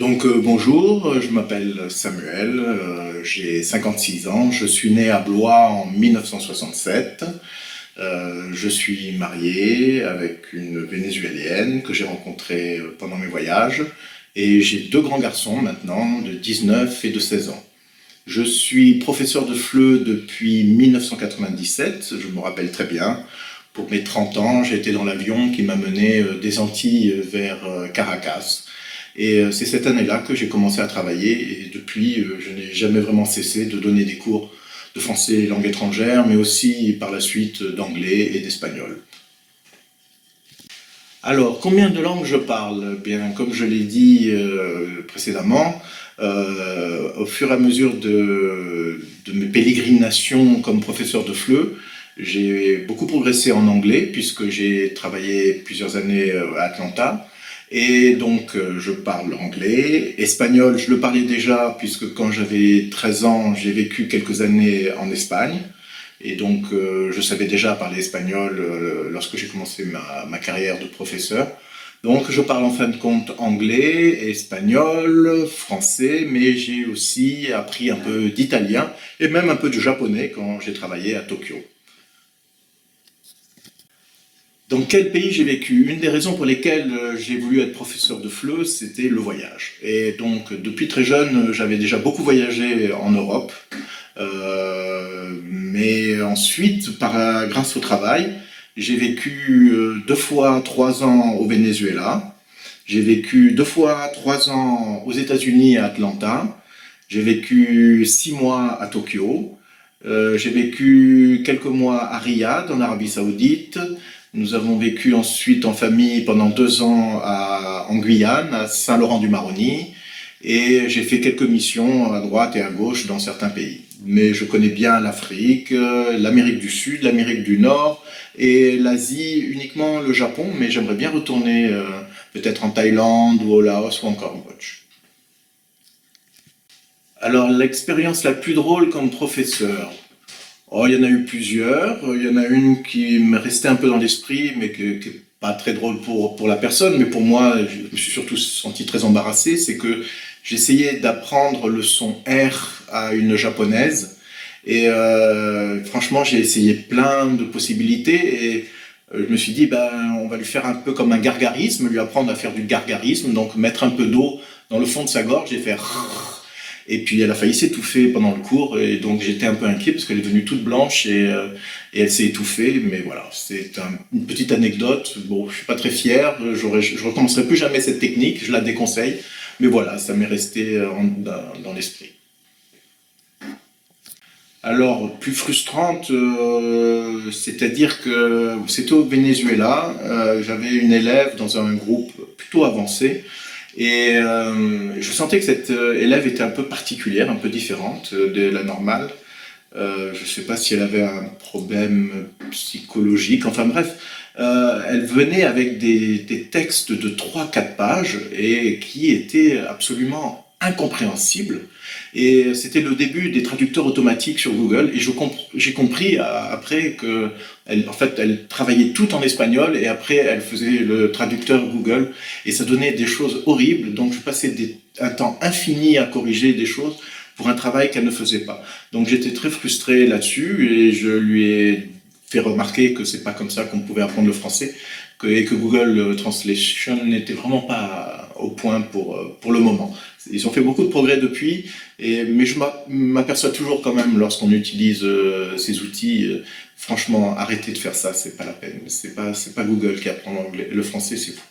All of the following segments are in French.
Donc euh, bonjour, je m'appelle Samuel, euh, j'ai 56 ans, je suis né à Blois en 1967. Euh, je suis marié avec une Vénézuélienne que j'ai rencontrée pendant mes voyages et j'ai deux grands garçons maintenant de 19 et de 16 ans. Je suis professeur de FLE depuis 1997, je me rappelle très bien. Pour mes 30 ans, j'étais dans l'avion qui m'a mené des Antilles vers Caracas. Et c'est cette année-là que j'ai commencé à travailler et depuis, je n'ai jamais vraiment cessé de donner des cours de français et langue étrangère, mais aussi par la suite d'anglais et d'espagnol. Alors, combien de langues je parle? Bien, comme je l'ai dit euh, précédemment, euh, au fur et à mesure de, mes pérégrinations comme professeur de FLE, j'ai beaucoup progressé en anglais puisque j'ai travaillé plusieurs années euh, à Atlanta. Et donc, euh, je parle anglais. Espagnol, je le parlais déjà, puisque quand j'avais 13 ans, j'ai vécu quelques années en Espagne. Et donc, euh, je savais déjà parler espagnol euh, lorsque j'ai commencé ma, ma, carrière de professeur. Donc, je parle en fin de compte anglais, espagnol, français, mais j'ai aussi appris un peu d'italien et même un peu de japonais quand j'ai travaillé à Tokyo. Dans quel pays j'ai vécu Une des raisons pour lesquelles euh, j'ai voulu être professeur de FLE, c'était le voyage. Et donc, depuis très jeune, j'avais déjà beaucoup voyagé en Europe. Euh, mais ensuite, par, grâce au travail, j'ai vécu euh, deux fois trois ans au Venezuela. J'ai vécu deux fois trois ans aux États-Unis à Atlanta. J'ai vécu six mois à Tokyo. Euh, j'ai vécu quelques mois à Riyad, en Arabie Saoudite. Nous avons vécu ensuite en famille pendant deux ans à, en Guyane, à Saint-Laurent-du-Maroni, et j'ai fait quelques missions à droite et à gauche dans certains pays. Mais je connais bien l'Afrique, l'Amérique du Sud, l'Amérique du Nord et l'Asie, uniquement le Japon, mais j'aimerais bien retourner euh, peut-être en Thaïlande ou au Laos ou en Cambodge. Alors l'expérience la plus drôle comme professeur, Oh, il y en a eu plusieurs. Il y en a une qui me restait un peu dans l'esprit, mais qui n'est pas très drôle pour, pour la personne. Mais pour moi, je me suis surtout senti très embarrassé. C'est que j'essayais d'apprendre le son R à une japonaise. Et euh, franchement, j'ai essayé plein de possibilités. Et euh, je me suis dit, ben, on va lui faire un peu comme un gargarisme, lui apprendre à faire du gargarisme. Donc, mettre un peu d'eau dans le fond de sa gorge et faire et puis elle a failli s'étouffer pendant le cours, et donc j'étais un peu inquiet parce qu'elle est devenue toute blanche et, euh, elle s'est étouffée. Mais voilà, c'est un, une petite anecdote. Bon, je suis pas très fier, je je recommencerai plus jamais cette technique, je la déconseille. Mais voilà, ça m'est resté euh, dans, l'esprit. Alors, plus frustrante, euh, c'est-à-dire que c'était au Venezuela, j'avais une élève dans un groupe plutôt avancé, et euh, je sentais que cette euh, élève était un peu particulière, un peu différente euh, de la normale. Euh, je ne sais pas si elle avait un problème psychologique, enfin bref, euh, elle venait avec des, des textes de 3-4 pages et qui étaient absolument incompréhensibles. Et c'était le début des traducteurs automatiques sur Google. Et j'ai comp compris après que, en fait, elle travaillait tout en espagnol et après elle faisait le traducteur Google et ça donnait des choses horribles. Donc je passais des, un temps infini à corriger des choses pour un travail qu'elle ne faisait pas. Donc j'étais très frustré là-dessus et je lui ai fait remarquer que c'est pas comme ça qu'on pouvait apprendre le français que, et que Google Translation n'était vraiment pas au point pour, pour le moment. Ils ont fait beaucoup de progrès depuis, et, mais je m'aperçois toujours quand même lorsqu'on utilise euh, ces outils, euh, franchement, arrêtez de faire ça, c'est pas la peine. C'est pas, c'est pas Google qui apprend l'anglais, le français, c'est fou.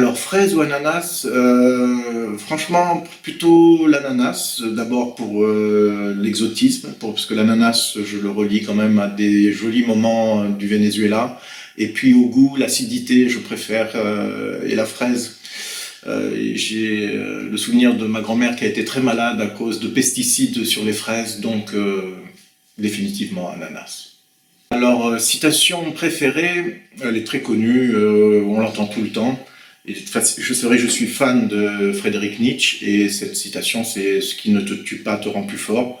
Alors, fraise ou ananas, euh, franchement, plutôt l'ananas, d'abord pour euh, l'exotisme, parce que l'ananas, je le relie quand même à des jolis moments du Venezuela, et puis au goût, l'acidité, je préfère, euh, et la fraise, euh, j'ai euh, le souvenir de ma grand-mère qui a été très malade à cause de pesticides sur les fraises, donc euh, définitivement ananas. Alors, citation préférée, elle est très connue, on l'entend tout le temps. Et je serais, je suis fan de Frédéric Nietzsche et cette citation, c'est ce qui ne te tue pas te rend plus fort.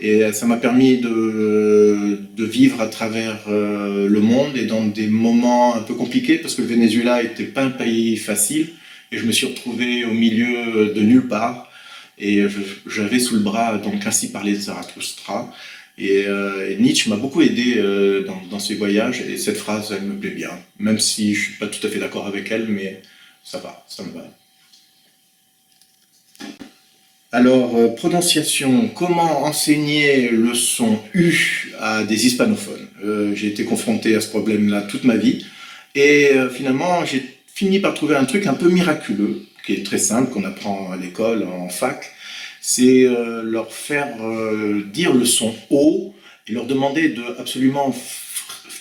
Et ça m'a permis de, de, vivre à travers le monde et dans des moments un peu compliqués parce que le Venezuela n'était pas un pays facile et je me suis retrouvé au milieu de nulle part. Et j'avais sous le bras donc ainsi par les Zarathustra. Et, euh, Nietzsche m'a beaucoup aidé euh, dans, dans, ces voyages et cette phrase, elle me plaît bien. Même si je suis pas tout à fait d'accord avec elle, mais ça va, ça me va. Alors, euh, prononciation, comment enseigner le son U à des hispanophones? Euh, J'ai été confronté à ce problème-là toute ma vie. Et euh, finalement, j'ai fini par trouver un truc un peu miraculeux, qui est très simple, qu'on apprend à l'école, en fac. C'est leur faire dire le son O et leur demander de absolument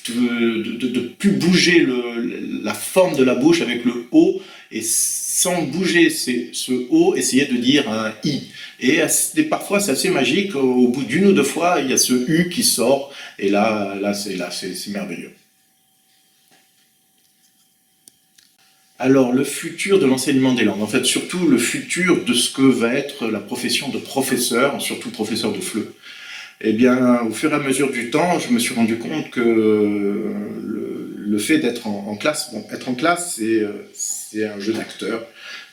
de, plus bouger la forme de la bouche avec le O et sans bouger ce O, essayer de dire un I. Et, parfois, c'est assez magique. Au bout d'une ou deux fois, il y a ce U qui sort. Et là, là c'est merveilleux. Alors, le futur de l'enseignement des langues, en fait, surtout le futur de ce que va être la profession de professeur, surtout professeur de FLE. Eh bien, au fur et à mesure du temps, je me suis rendu compte que le, fait d'être en, classe, bon, être en classe, c'est c'est un jeu d'acteur.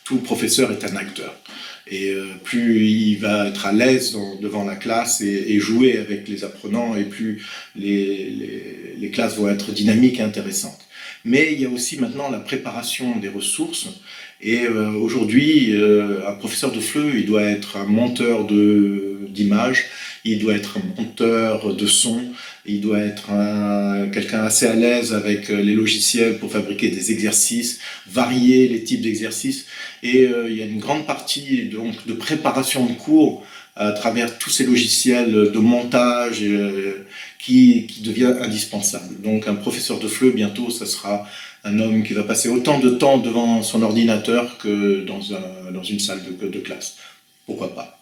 Tout professeur est un acteur. Et euh, plus il va être à l'aise devant la classe et, jouer avec les apprenants, et plus les, les, classes vont être dynamiques et intéressantes. Mais il y a aussi maintenant la préparation des ressources. Et euh, aujourd'hui, euh, un professeur de FLE, il doit être un monteur d'images, il doit être un monteur de son, il doit être quelqu'un assez à l'aise avec euh, les logiciels pour fabriquer des exercices, varier les types d'exercices. Et euh, il y a une grande partie donc, de préparation de cours à travers tous ces logiciels de montage euh, qui, qui devient indispensable. Donc un professeur de FLE, bientôt, ça sera un homme qui va passer autant de temps devant son ordinateur que dans, un, dans une salle de, de classe. Pourquoi pas